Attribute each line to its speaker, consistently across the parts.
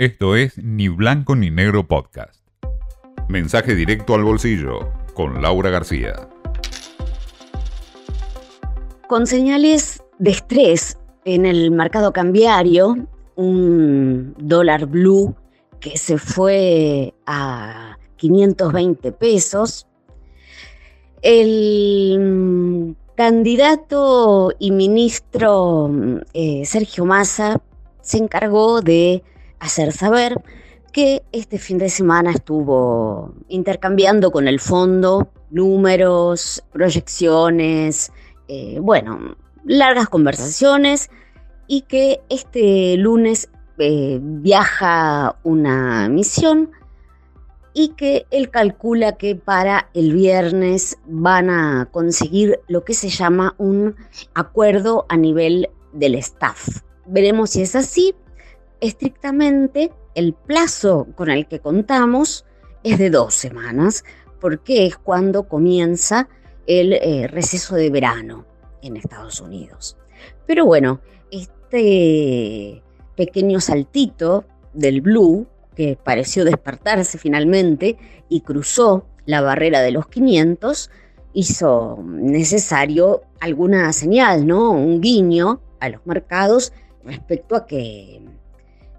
Speaker 1: Esto es Ni Blanco ni Negro Podcast. Mensaje directo al bolsillo con Laura García.
Speaker 2: Con señales de estrés en el mercado cambiario, un dólar blue que se fue a 520 pesos, el candidato y ministro eh, Sergio Massa se encargó de hacer saber que este fin de semana estuvo intercambiando con el fondo números, proyecciones, eh, bueno, largas conversaciones y que este lunes eh, viaja una misión y que él calcula que para el viernes van a conseguir lo que se llama un acuerdo a nivel del staff. Veremos si es así. Estrictamente, el plazo con el que contamos es de dos semanas, porque es cuando comienza el eh, receso de verano en Estados Unidos. Pero bueno, este pequeño saltito del blue que pareció despertarse finalmente y cruzó la barrera de los 500, hizo necesario alguna señal, ¿no? Un guiño a los mercados respecto a que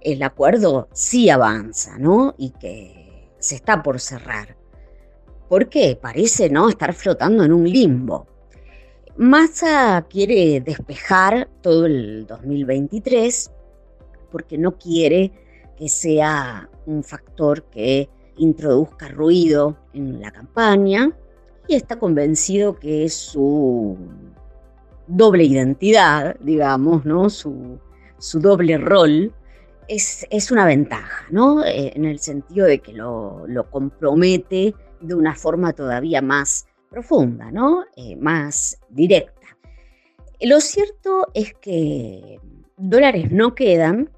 Speaker 2: el acuerdo sí avanza, ¿no? Y que se está por cerrar. Porque parece, ¿no? Estar flotando en un limbo. Massa quiere despejar todo el 2023 porque no quiere que sea un factor que introduzca ruido en la campaña y está convencido que su doble identidad, digamos, ¿no? su, doble rol, es, es, una ventaja, ¿no? Eh, en el sentido de que lo, compromete de una forma todavía más profunda, ¿no? Eh, más directa. Lo cierto es que dólares no quedan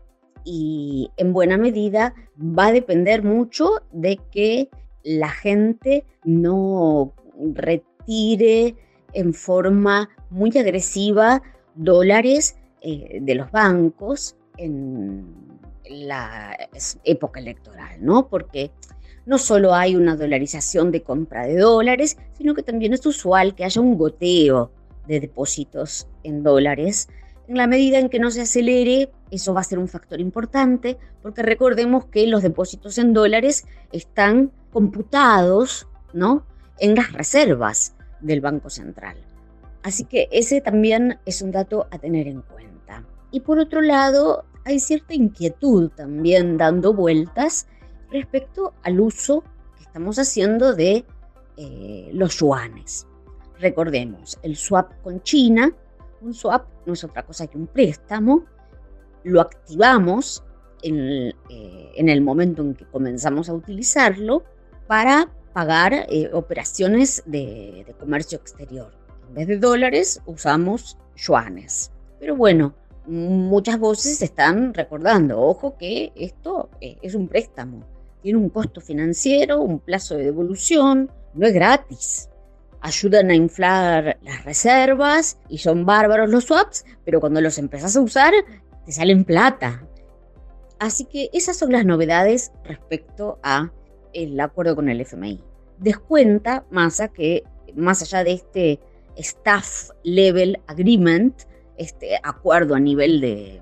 Speaker 2: y en buena medida va a depender mucho de que la gente no retire en forma muy agresiva dólares eh, de los bancos en la época electoral, ¿no? Porque no solo hay una dolarización de compra de dólares, sino que también es usual que haya un goteo de depósitos en dólares en la medida en que no se acelere, eso va a ser un factor importante, porque recordemos que los depósitos en dólares están computados ¿no? en las reservas del Banco Central. Así que ese también es un dato a tener en cuenta. Y por otro lado, hay cierta inquietud también dando vueltas respecto al uso que estamos haciendo de eh, los yuanes. Recordemos, el swap con China un swap no es otra cosa que un préstamo, lo activamos en, eh, el momento en que comenzamos a utilizarlo para pagar eh, operaciones de, comercio exterior. En vez de dólares usamos yuanes. Pero bueno, muchas voces están recordando, ojo que esto eh, es un préstamo, tiene un costo financiero, un plazo de devolución, no es gratis ayudan a inflar las reservas y son bárbaros los swaps, pero cuando los empezás a usar te salen plata. Así que esas son las novedades respecto a el acuerdo con el FMI. Descuenta Massa que más allá de este staff level agreement, este acuerdo a nivel de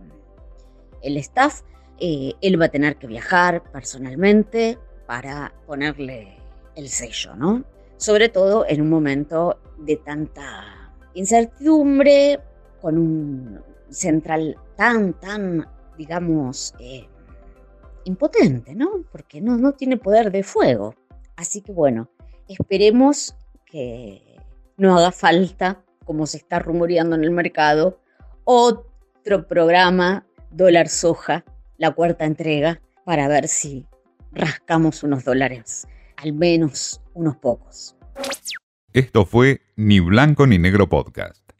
Speaker 2: el staff, eh, él va a tener que viajar personalmente para ponerle el sello, ¿no? sobre todo en un momento de tanta incertidumbre, con un central tan, tan, digamos, eh, impotente, ¿no? Porque no, no tiene poder de fuego. Así que bueno, esperemos que no haga falta, como se está rumoreando en el mercado, otro programa dólar soja, la cuarta entrega, para ver si rascamos unos dólares al menos unos pocos.
Speaker 1: Esto fue Ni Blanco ni Negro Podcast.